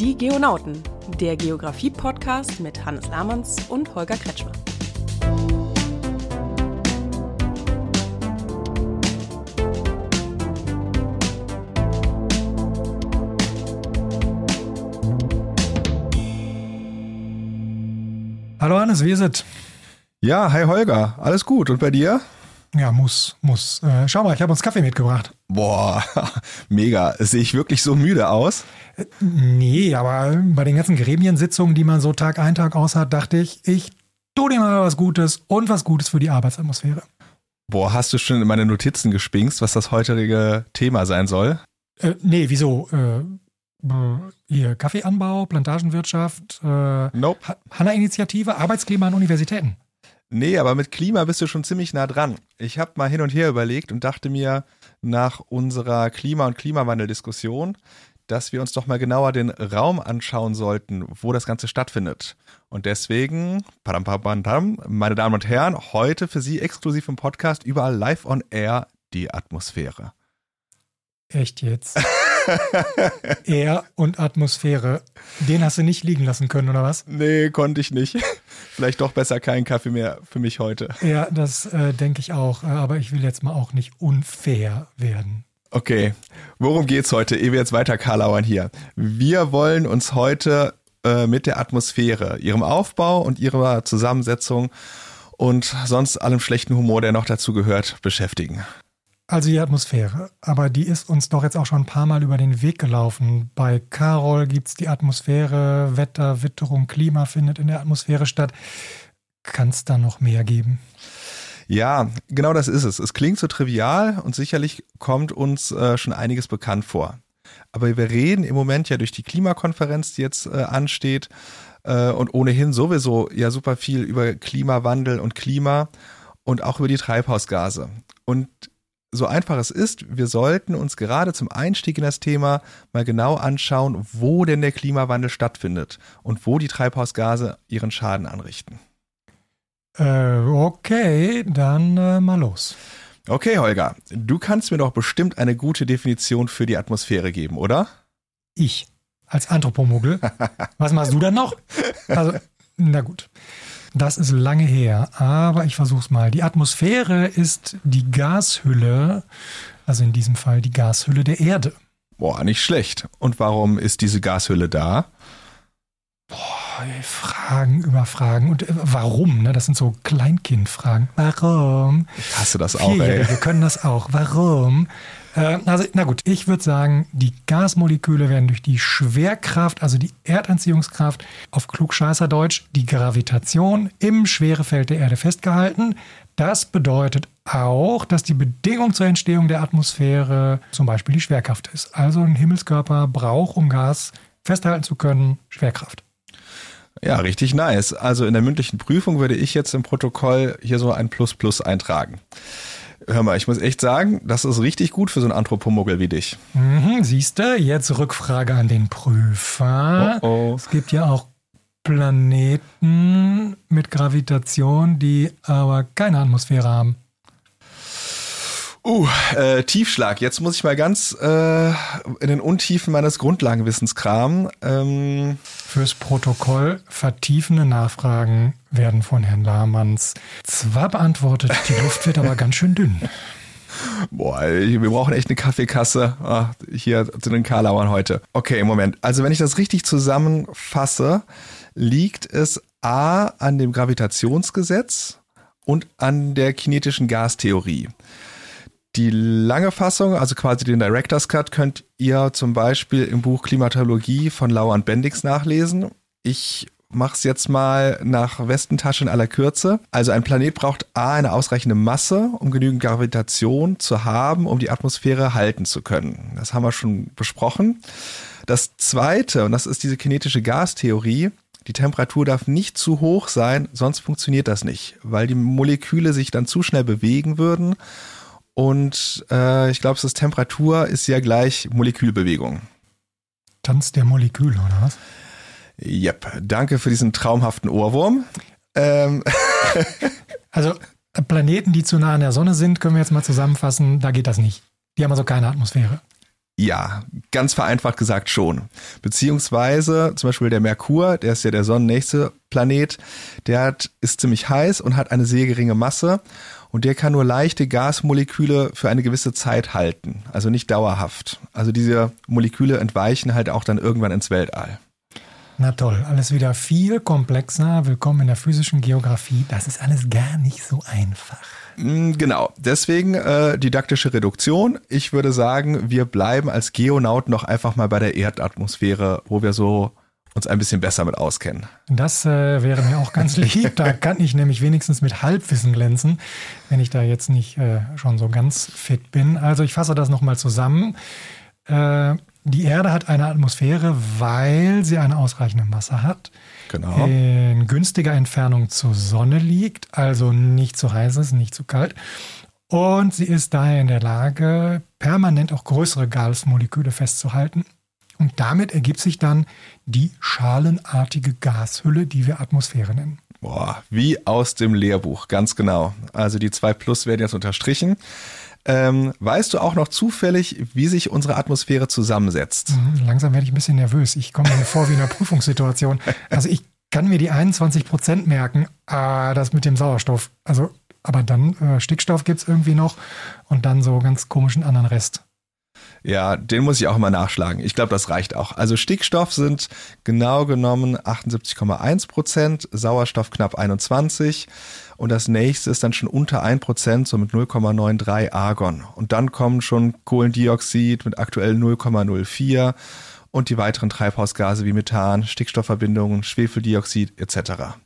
Die Geonauten, der Geografie-Podcast mit Hannes Lahmanns und Holger Kretschmer. Hallo Hannes, wie ist es? Ja, hi Holger, alles gut. Und bei dir? Ja, muss, muss. Äh, schau mal, ich habe uns Kaffee mitgebracht. Boah, mega. Sehe ich wirklich so müde aus? Äh, nee, aber bei den ganzen Gremiensitzungen, die man so Tag ein, Tag aus hat, dachte ich, ich tue dir mal was Gutes und was Gutes für die Arbeitsatmosphäre. Boah, hast du schon in meine Notizen gespinkst, was das heutige Thema sein soll? Äh, nee, wieso? Äh, hier Kaffeeanbau, Plantagenwirtschaft, äh, nope. Hanna-Initiative, Arbeitsklima an Universitäten. Nee, aber mit Klima bist du schon ziemlich nah dran. Ich habe mal hin und her überlegt und dachte mir nach unserer Klima- und Klimawandeldiskussion, dass wir uns doch mal genauer den Raum anschauen sollten, wo das Ganze stattfindet. Und deswegen, padam, padam, meine Damen und Herren, heute für Sie exklusiv im Podcast überall live on air die Atmosphäre. Echt jetzt? Air und Atmosphäre. Den hast du nicht liegen lassen können, oder was? Nee, konnte ich nicht. Vielleicht doch besser keinen Kaffee mehr für mich heute. Ja, das äh, denke ich auch. Aber ich will jetzt mal auch nicht unfair werden. Okay, worum geht's heute, ehe wir jetzt weiter karlauern hier? Wir wollen uns heute äh, mit der Atmosphäre, ihrem Aufbau und ihrer Zusammensetzung und sonst allem schlechten Humor, der noch dazu gehört, beschäftigen. Also die Atmosphäre, aber die ist uns doch jetzt auch schon ein paar Mal über den Weg gelaufen. Bei Carol gibt es die Atmosphäre, Wetter, Witterung, Klima findet in der Atmosphäre statt. Kann es da noch mehr geben? Ja, genau das ist es. Es klingt so trivial und sicherlich kommt uns äh, schon einiges bekannt vor. Aber wir reden im Moment ja durch die Klimakonferenz, die jetzt äh, ansteht äh, und ohnehin sowieso ja super viel über Klimawandel und Klima und auch über die Treibhausgase. Und so einfach es ist, wir sollten uns gerade zum Einstieg in das Thema mal genau anschauen, wo denn der Klimawandel stattfindet und wo die Treibhausgase ihren Schaden anrichten. Äh, okay, dann äh, mal los. Okay, Holger, du kannst mir doch bestimmt eine gute Definition für die Atmosphäre geben, oder? Ich, als Anthropomogel. Was machst du dann noch? Also, na gut. Das ist lange her, aber ich versuche es mal. Die Atmosphäre ist die Gashülle, also in diesem Fall die Gashülle der Erde. Boah, nicht schlecht. Und warum ist diese Gashülle da? Boah, Fragen über Fragen. Und äh, warum? Ne? Das sind so Kleinkindfragen. Warum? Ich hasse das auch, ey. Wir können das auch. Warum? Äh, also, na gut, ich würde sagen, die Gasmoleküle werden durch die Schwerkraft, also die Erdanziehungskraft, auf Klugscheißerdeutsch, die Gravitation im Schwerefeld der Erde festgehalten. Das bedeutet auch, dass die Bedingung zur Entstehung der Atmosphäre zum Beispiel die Schwerkraft ist. Also ein Himmelskörper braucht, um Gas festhalten zu können, Schwerkraft. Ja, richtig nice. Also in der mündlichen Prüfung würde ich jetzt im Protokoll hier so ein Plus Plus eintragen. Hör mal, ich muss echt sagen, das ist richtig gut für so einen Anthropomuggel wie dich. Mhm, Siehst du, jetzt Rückfrage an den Prüfer. Oh oh. Es gibt ja auch Planeten mit Gravitation, die aber keine Atmosphäre haben. Uh, äh, Tiefschlag. Jetzt muss ich mal ganz äh, in den Untiefen meines Grundlagenwissens kramen. Ähm, Fürs Protokoll vertiefende Nachfragen werden von Herrn Lahmanns zwar beantwortet, die Luft wird aber ganz schön dünn. Boah, wir brauchen echt eine Kaffeekasse ah, hier zu den Karlauern heute. Okay, Moment. Also wenn ich das richtig zusammenfasse, liegt es A an dem Gravitationsgesetz und an der kinetischen Gastheorie. Die lange Fassung, also quasi den Director's Cut, könnt ihr zum Beispiel im Buch Klimatologie von Lauer Bendix nachlesen. Ich mach's jetzt mal nach Westentasche in aller Kürze. Also ein Planet braucht A eine ausreichende Masse, um genügend Gravitation zu haben, um die Atmosphäre halten zu können. Das haben wir schon besprochen. Das zweite, und das ist diese kinetische Gastheorie, die Temperatur darf nicht zu hoch sein, sonst funktioniert das nicht, weil die Moleküle sich dann zu schnell bewegen würden und äh, ich glaube, das Temperatur ist ja gleich Molekülbewegung. Tanz der Moleküle, oder was? Yep. Danke für diesen traumhaften Ohrwurm. Ähm. also Planeten, die zu nah an der Sonne sind, können wir jetzt mal zusammenfassen, da geht das nicht. Die haben also keine Atmosphäre. Ja, ganz vereinfacht gesagt schon. Beziehungsweise zum Beispiel der Merkur, der ist ja der sonnennächste Planet, der hat, ist ziemlich heiß und hat eine sehr geringe Masse und der kann nur leichte Gasmoleküle für eine gewisse Zeit halten, also nicht dauerhaft. Also diese Moleküle entweichen halt auch dann irgendwann ins Weltall. Na toll, alles wieder viel komplexer. Willkommen in der physischen Geografie. Das ist alles gar nicht so einfach. Mm, genau, deswegen äh, didaktische Reduktion. Ich würde sagen, wir bleiben als Geonaut noch einfach mal bei der Erdatmosphäre, wo wir so uns ein bisschen besser mit auskennen. Das äh, wäre mir auch ganz lieb. Da kann ich nämlich wenigstens mit Halbwissen glänzen, wenn ich da jetzt nicht äh, schon so ganz fit bin. Also ich fasse das nochmal zusammen. Äh, die Erde hat eine Atmosphäre, weil sie eine ausreichende Masse hat. Genau. In günstiger Entfernung zur Sonne liegt, also nicht zu heiß ist, nicht zu kalt. Und sie ist daher in der Lage, permanent auch größere Gasmoleküle festzuhalten. Und damit ergibt sich dann die schalenartige Gashülle, die wir Atmosphäre nennen. Boah, wie aus dem Lehrbuch, ganz genau. Also die zwei Plus werden jetzt unterstrichen. Ähm, weißt du auch noch zufällig, wie sich unsere Atmosphäre zusammensetzt? Mhm, langsam werde ich ein bisschen nervös. Ich komme mir vor wie in einer Prüfungssituation. Also ich kann mir die 21 Prozent merken, ah, das mit dem Sauerstoff. Also, aber dann äh, Stickstoff gibt es irgendwie noch und dann so ganz komischen anderen Rest. Ja, den muss ich auch immer nachschlagen. Ich glaube, das reicht auch. Also Stickstoff sind genau genommen 78,1 Prozent, Sauerstoff knapp 21 und das nächste ist dann schon unter 1 Prozent, so mit 0,93 Argon. Und dann kommen schon Kohlendioxid mit aktuell 0,04 und die weiteren Treibhausgase wie Methan, Stickstoffverbindungen, Schwefeldioxid etc.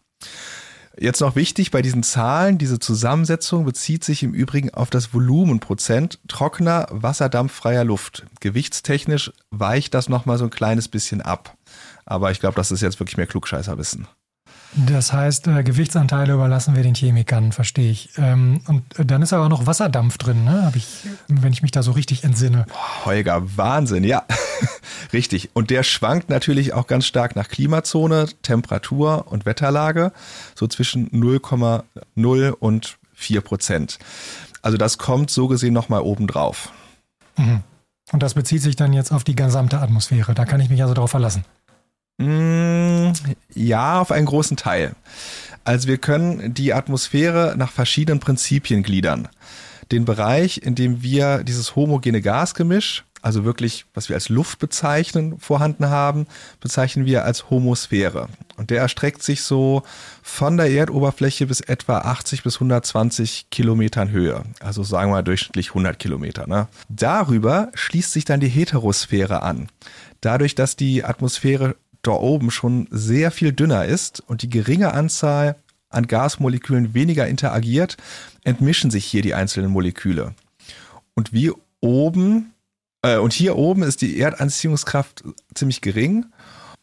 Jetzt noch wichtig bei diesen Zahlen, diese Zusammensetzung bezieht sich im Übrigen auf das Volumenprozent trockener, wasserdampffreier Luft. Gewichtstechnisch weicht das nochmal so ein kleines bisschen ab. Aber ich glaube, das ist jetzt wirklich mehr Klugscheißerwissen. Das heißt, äh, Gewichtsanteile überlassen wir den Chemikern, verstehe ich. Ähm, und dann ist aber auch noch Wasserdampf drin, ne? Hab ich, wenn ich mich da so richtig entsinne. Boah, Holger, Wahnsinn, ja. richtig. Und der schwankt natürlich auch ganz stark nach Klimazone, Temperatur und Wetterlage, so zwischen 0,0 und 4 Prozent. Also das kommt so gesehen nochmal obendrauf. Mhm. Und das bezieht sich dann jetzt auf die gesamte Atmosphäre. Da kann ich mich also darauf verlassen. Mm, ja, auf einen großen Teil. Also wir können die Atmosphäre nach verschiedenen Prinzipien gliedern. Den Bereich, in dem wir dieses homogene Gasgemisch, also wirklich, was wir als Luft bezeichnen, vorhanden haben, bezeichnen wir als Homosphäre. Und der erstreckt sich so von der Erdoberfläche bis etwa 80 bis 120 Kilometern Höhe. Also sagen wir mal durchschnittlich 100 Kilometer. Ne? Darüber schließt sich dann die Heterosphäre an. Dadurch, dass die Atmosphäre da oben schon sehr viel dünner ist und die geringe Anzahl an Gasmolekülen weniger interagiert, entmischen sich hier die einzelnen Moleküle. Und wie oben, äh, und hier oben ist die Erdanziehungskraft ziemlich gering.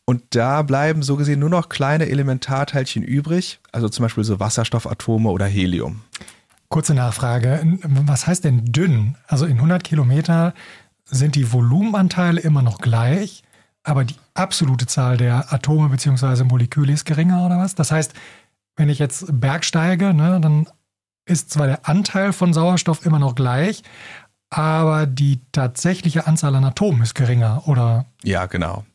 Und da bleiben so gesehen nur noch kleine Elementarteilchen übrig, also zum Beispiel so Wasserstoffatome oder Helium. Kurze Nachfrage. Was heißt denn dünn? Also in 100 Kilometer sind die Volumenanteile immer noch gleich, aber die absolute Zahl der Atome bzw. Moleküle ist geringer oder was? Das heißt, wenn ich jetzt bergsteige, ne, dann ist zwar der Anteil von Sauerstoff immer noch gleich, aber die tatsächliche Anzahl an Atomen ist geringer, oder? Ja, genau.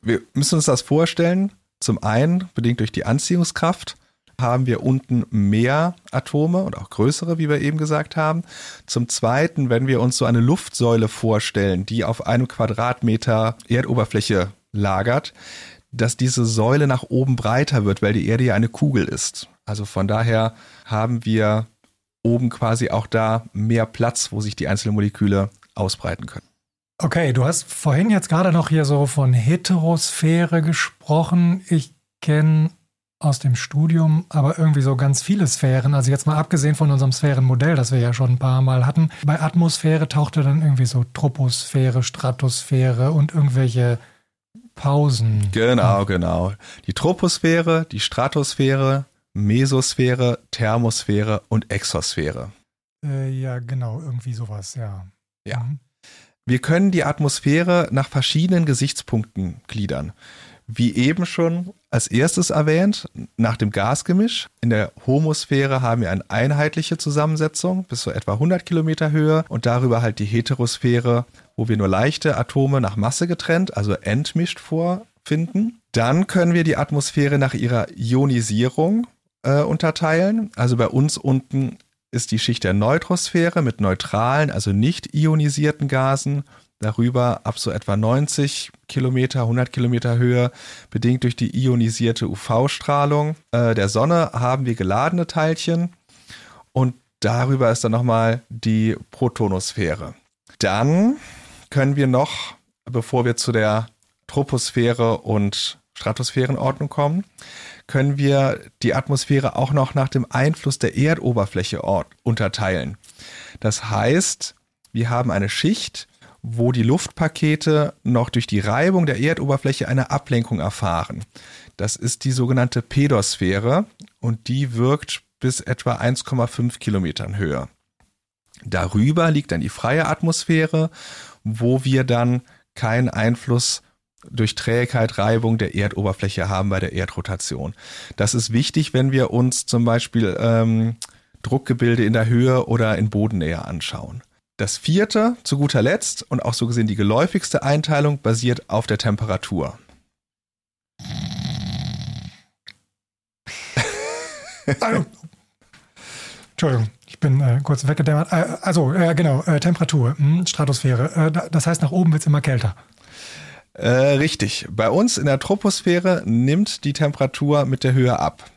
Wir müssen uns das vorstellen. Zum einen, bedingt durch die Anziehungskraft, haben wir unten mehr Atome und auch größere, wie wir eben gesagt haben. Zum Zweiten, wenn wir uns so eine Luftsäule vorstellen, die auf einem Quadratmeter Erdoberfläche lagert, dass diese Säule nach oben breiter wird, weil die Erde ja eine Kugel ist. Also von daher haben wir oben quasi auch da mehr Platz, wo sich die einzelnen Moleküle ausbreiten können. Okay, du hast vorhin jetzt gerade noch hier so von Heterosphäre gesprochen. Ich kenne aus dem Studium, aber irgendwie so ganz viele Sphären. Also jetzt mal abgesehen von unserem Sphärenmodell, das wir ja schon ein paar Mal hatten. Bei Atmosphäre tauchte dann irgendwie so Troposphäre, Stratosphäre und irgendwelche Pausen. Genau, genau. Die Troposphäre, die Stratosphäre, Mesosphäre, Thermosphäre und Exosphäre. Äh, ja, genau, irgendwie sowas, ja. Ja. Mhm. Wir können die Atmosphäre nach verschiedenen Gesichtspunkten gliedern. Wie eben schon als erstes erwähnt, nach dem Gasgemisch. In der Homosphäre haben wir eine einheitliche Zusammensetzung bis zu etwa 100 Kilometer Höhe und darüber halt die Heterosphäre, wo wir nur leichte Atome nach Masse getrennt, also entmischt vorfinden. Dann können wir die Atmosphäre nach ihrer Ionisierung äh, unterteilen. Also bei uns unten ist die Schicht der Neutrosphäre mit neutralen, also nicht ionisierten Gasen darüber ab so etwa 90 Kilometer, 100 Kilometer Höhe, bedingt durch die ionisierte UV-Strahlung äh, der Sonne, haben wir geladene Teilchen und darüber ist dann nochmal die Protonosphäre. Dann können wir noch, bevor wir zu der Troposphäre und Stratosphärenordnung kommen, können wir die Atmosphäre auch noch nach dem Einfluss der Erdoberfläche unterteilen. Das heißt, wir haben eine Schicht, wo die Luftpakete noch durch die Reibung der Erdoberfläche eine Ablenkung erfahren. Das ist die sogenannte Pedosphäre und die wirkt bis etwa 1,5 Kilometern Höhe. Darüber liegt dann die freie Atmosphäre, wo wir dann keinen Einfluss durch Trägheit, Reibung der Erdoberfläche haben bei der Erdrotation. Das ist wichtig, wenn wir uns zum Beispiel ähm, Druckgebilde in der Höhe oder in Bodennähe anschauen. Das vierte, zu guter Letzt und auch so gesehen die geläufigste Einteilung basiert auf der Temperatur. Entschuldigung, ich bin äh, kurz weggedämmert. Äh, also, äh, genau, äh, Temperatur, mh, hm, Stratosphäre. Äh, das heißt, nach oben wird es immer kälter. Äh, richtig. Bei uns in der Troposphäre nimmt die Temperatur mit der Höhe ab.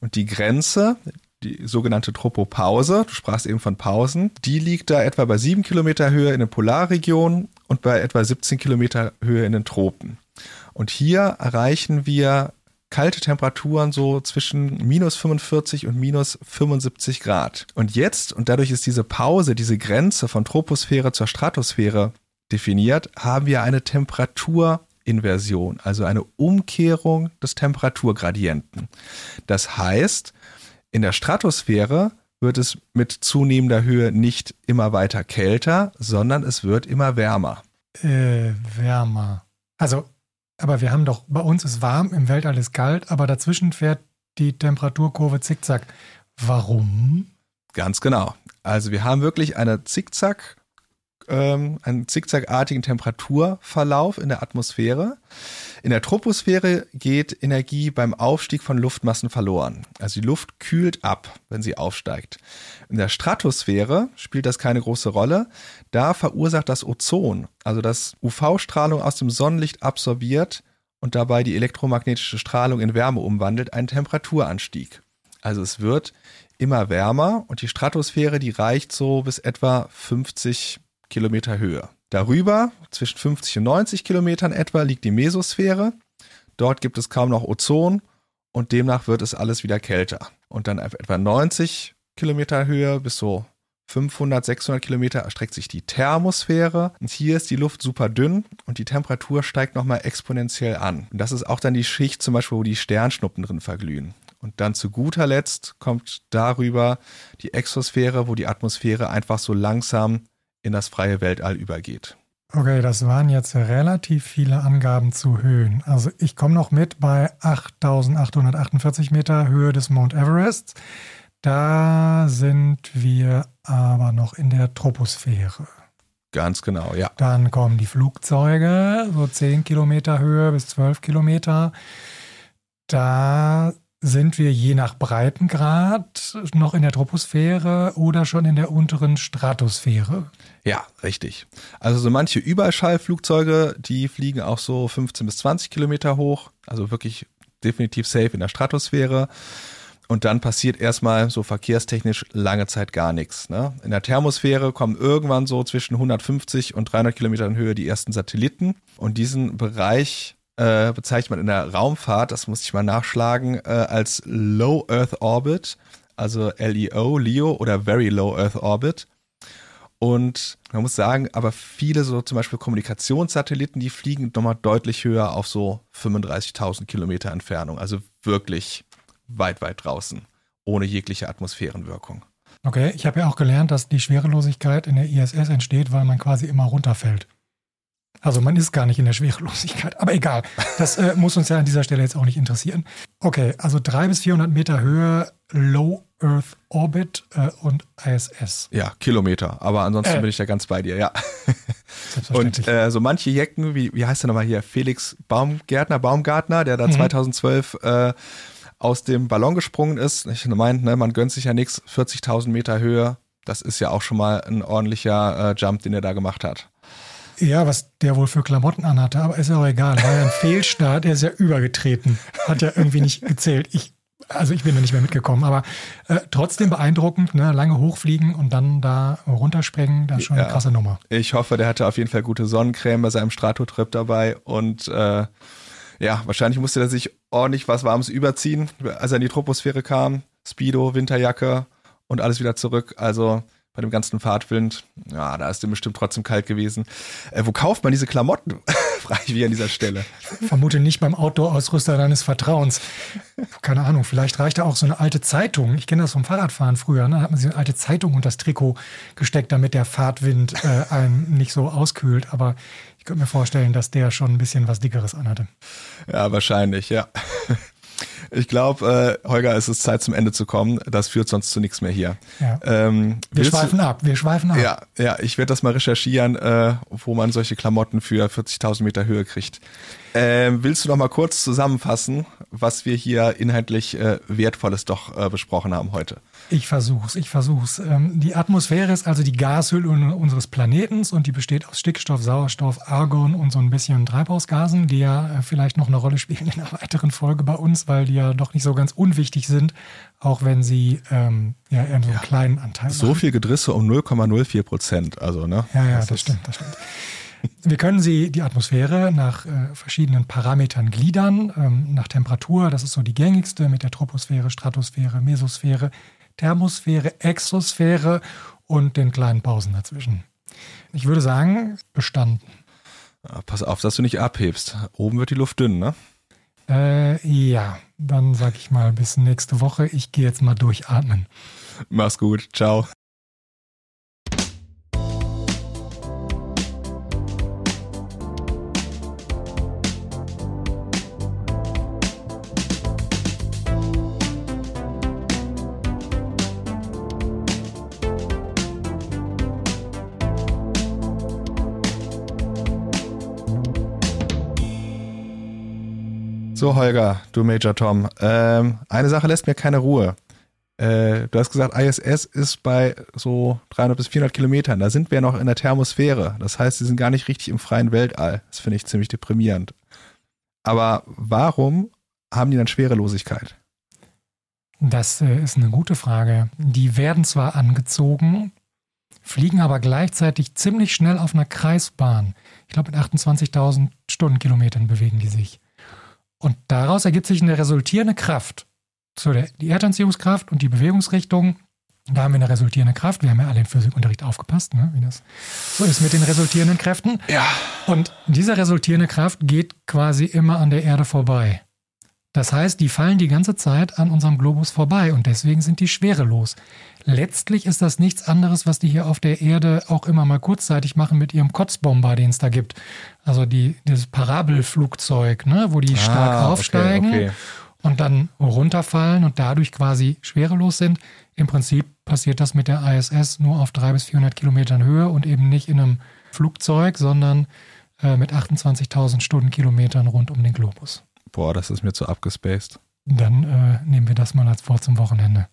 Und die Grenze, die sogenannte Tropopause, du sprachst eben von Pausen, die liegt da etwa bei 7 Kilometer Höhe in den Polarregionen und bei etwa 17 Kilometer Höhe in den Tropen. Und hier erreichen wir kalte Temperaturen so zwischen minus 45 und minus 75 Grad. Und jetzt, und dadurch ist diese Pause, diese Grenze von Troposphäre zur Stratosphäre definiert, haben wir eine Temperaturinversion, also eine Umkehrung des Temperaturgradienten. Das heißt, in der Stratosphäre wird es mit zunehmender Höhe nicht immer weiter kälter, sondern es wird immer wärmer. Äh, wärmer. Also, aber wir haben doch, bei uns ist warm, im Weltall ist kalt, aber dazwischen fährt die Temperaturkurve zickzack. Warum? Ganz genau. Also wir haben wirklich eine Zickzack ähm, einen zickzackartigen Temperaturverlauf in der Atmosphäre. In der Troposphäre geht Energie beim Aufstieg von Luftmassen verloren. Also die Luft kühlt ab, wenn sie aufsteigt. In der Stratosphäre spielt das keine große Rolle. Da verursacht das Ozon, also das UV-Strahlung aus dem Sonnenlicht absorbiert und dabei die elektromagnetische Strahlung in Wärme umwandelt, einen Temperaturanstieg. Also es wird immer wärmer und die Stratosphäre, die reicht so bis etwa 50 Kilometer Höhe. Darüber, zwischen 50 und 90 Kilometern etwa, liegt die Mesosphäre. Dort gibt es kaum noch Ozon und demnach wird es alles wieder kälter. Und dann auf etwa 90 Kilometer Höhe bis so 500, 600 Kilometer erstreckt sich die Thermosphäre. Und hier ist die Luft super dünn und die Temperatur steigt nochmal exponentiell an. Und das ist auch dann die Schicht zum Beispiel, wo die Sternschnuppen drin verglühen. Und dann zu guter Letzt kommt darüber die Exosphäre, wo die Atmosphäre einfach so langsam in das freie Weltall übergeht. Okay, das waren jetzt relativ viele Angaben zu Höhen. Also ich komme noch mit bei 8848 Meter Höhe des Mount Everest. Da sind wir aber noch in der Troposphäre. Ganz genau, ja. Dann kommen die Flugzeuge, so 10 Kilometer Höhe bis 12 Kilometer. Da sind wir je nach Breitengrad noch in der Troposphäre oder schon in der unteren Stratosphäre? Ja, richtig. Also so manche Überschallflugzeuge, die fliegen auch so 15 bis 20 Kilometer hoch, also wirklich definitiv safe in der Stratosphäre. Und dann passiert erstmal so verkehrstechnisch lange Zeit gar nichts. Ne? In der Thermosphäre kommen irgendwann so zwischen 150 und 300 Kilometern Höhe die ersten Satelliten. Und diesen Bereich äh, bezeichnet man in der Raumfahrt, das muss ich mal nachschlagen, äh, als Low Earth Orbit, also LEO, LEO oder Very Low Earth Orbit. Und man muss sagen, aber viele so zum Beispiel Kommunikationssatelliten, die fliegen nochmal deutlich höher auf so 35.000 Kilometer Entfernung. Also wirklich weit, weit draußen, ohne jegliche Atmosphärenwirkung. Okay, ich habe ja auch gelernt, dass die Schwerelosigkeit in der ISS entsteht, weil man quasi immer runterfällt. Also man ist gar nicht in der Schwerelosigkeit. Aber egal, das äh, muss uns ja an dieser Stelle jetzt auch nicht interessieren. Okay, also 300 bis 400 Meter Höhe, Low Earth Orbit äh, und ISS. Ja, Kilometer. Aber ansonsten Äh. bin ich da ganz bei dir, ja. Und äh, so manche Jecken, wie, wie heißt der nochmal hier? Felix Baumgärtner, Baumgartner, der da 2012 äh, aus dem Ballon gesprungen ist. Ich meint, ne, man gönnt sich ja nichts, 40.000 Meter Höhe. Das ist ja auch schon mal ein ordentlicher äh, Jump, den er da gemacht hat. Ja, was der wohl für Klamotten anhatte, aber ist ja auch egal. War ja ein Fehlstart, er ist ja übergetreten. Hat ja irgendwie nicht gezählt. Ich, also ich bin da nicht mehr mitgekommen, aber äh, trotzdem beeindruckend, ne? lange hochfliegen und dann da runterspringen, das ist schon eine Ja. krasse Nummer. Ich hoffe, der hatte auf jeden Fall gute Sonnencreme bei seinem Stratotrip dabei und äh, ja, wahrscheinlich musste er sich ordentlich was Warmes überziehen, als er in die Troposphäre kam. Speedo, Winterjacke und alles wieder zurück. Also bei dem ganzen Fahrtwind, ja, da ist dem bestimmt trotzdem kalt gewesen. Äh, wo kauft man diese Klamotten? Frage ich mich an dieser Stelle. Vermute nicht beim Outdoor-Ausrüster deines Vertrauens. Keine Ahnung, vielleicht reicht da auch so eine alte Zeitung. Ich kenne das vom Fahrradfahren früher. Ne? Da hat man sich eine alte Zeitung unter das Trikot gesteckt, damit der Fahrtwind äh, einen nicht so auskühlt. Aber ich könnte mir vorstellen, dass der schon ein bisschen was Dickeres anhatte. Ja, wahrscheinlich, ja. Ich glaube, äh, Holger, es ist Zeit zum Ende zu kommen. Das führt sonst zu nichts mehr hier. Ja. Ähm, Wir willst du- schweifen ab, wir schweifen ab. Ja, ja, ich werde das mal recherchieren, äh, wo man solche Klamotten für 40.000 Meter Höhe kriegt. Ähm, willst du noch mal kurz zusammenfassen, was wir hier inhaltlich äh, Wertvolles doch äh, besprochen haben heute? Ich versuch's, ich versuch's. Ähm, die Atmosphäre ist also die Gashülle un- unseres Planetens und die besteht aus Stickstoff, Sauerstoff, Argon und so ein bisschen Treibhausgasen, die ja äh, vielleicht noch eine Rolle spielen in einer weiteren Folge bei uns, weil die ja doch nicht so ganz unwichtig sind, auch wenn sie ähm, ja eher so einen kleinen Anteil So viel Gedrisse um 0,04 Prozent, also ne? Ja, ja, das, ist- stimmt, das stimmt. Wir können sie, die Atmosphäre, nach äh, verschiedenen Parametern gliedern. Ähm, nach Temperatur, das ist so die gängigste, mit der Troposphäre, Stratosphäre, Mesosphäre, Thermosphäre, Exosphäre und den kleinen Pausen dazwischen. Ich würde sagen, bestanden. Pass auf, dass du nicht abhebst. Oben wird die Luft dünn, ne? Äh, ja, dann sag ich mal bis nächste Woche. Ich gehe jetzt mal durchatmen. Mach's gut, ciao. So, Holger, du Major Tom. Ähm, eine Sache lässt mir keine Ruhe. Äh, du hast gesagt, ISS ist bei so 300 bis 400 Kilometern. Da sind wir noch in der Thermosphäre. Das heißt, sie sind gar nicht richtig im freien Weltall. Das finde ich ziemlich deprimierend. Aber warum haben die dann Schwerelosigkeit? Das äh, ist eine gute Frage. Die werden zwar angezogen, fliegen aber gleichzeitig ziemlich schnell auf einer Kreisbahn. Ich glaube, mit 28.000 Stundenkilometern bewegen die sich. Und daraus ergibt sich eine resultierende Kraft. So der, die Erdanziehungskraft und die Bewegungsrichtung. Da haben wir eine resultierende Kraft. Wir haben ja alle im Physikunterricht aufgepasst, ne, wie das so ist mit den resultierenden Kräften. Ja. Und diese resultierende Kraft geht quasi immer an der Erde vorbei. Das heißt, die fallen die ganze Zeit an unserem Globus vorbei und deswegen sind die schwerelos. Letztlich ist das nichts anderes, was die hier auf der Erde auch immer mal kurzzeitig machen mit ihrem Kotzbomber, den es da gibt. Also die, dieses Parabelflugzeug, ne, wo die stark Ah, okay, aufsteigen okay. und dann runterfallen und dadurch quasi schwerelos sind. Im Prinzip passiert das mit der ISS nur auf 300 bis 400 Kilometern Höhe und eben nicht in einem Flugzeug, sondern äh, mit 28.000 Stundenkilometern rund um den Globus. Boah, das ist mir zu abgespaced. Dann äh, nehmen wir das mal als Wort zum Wochenende.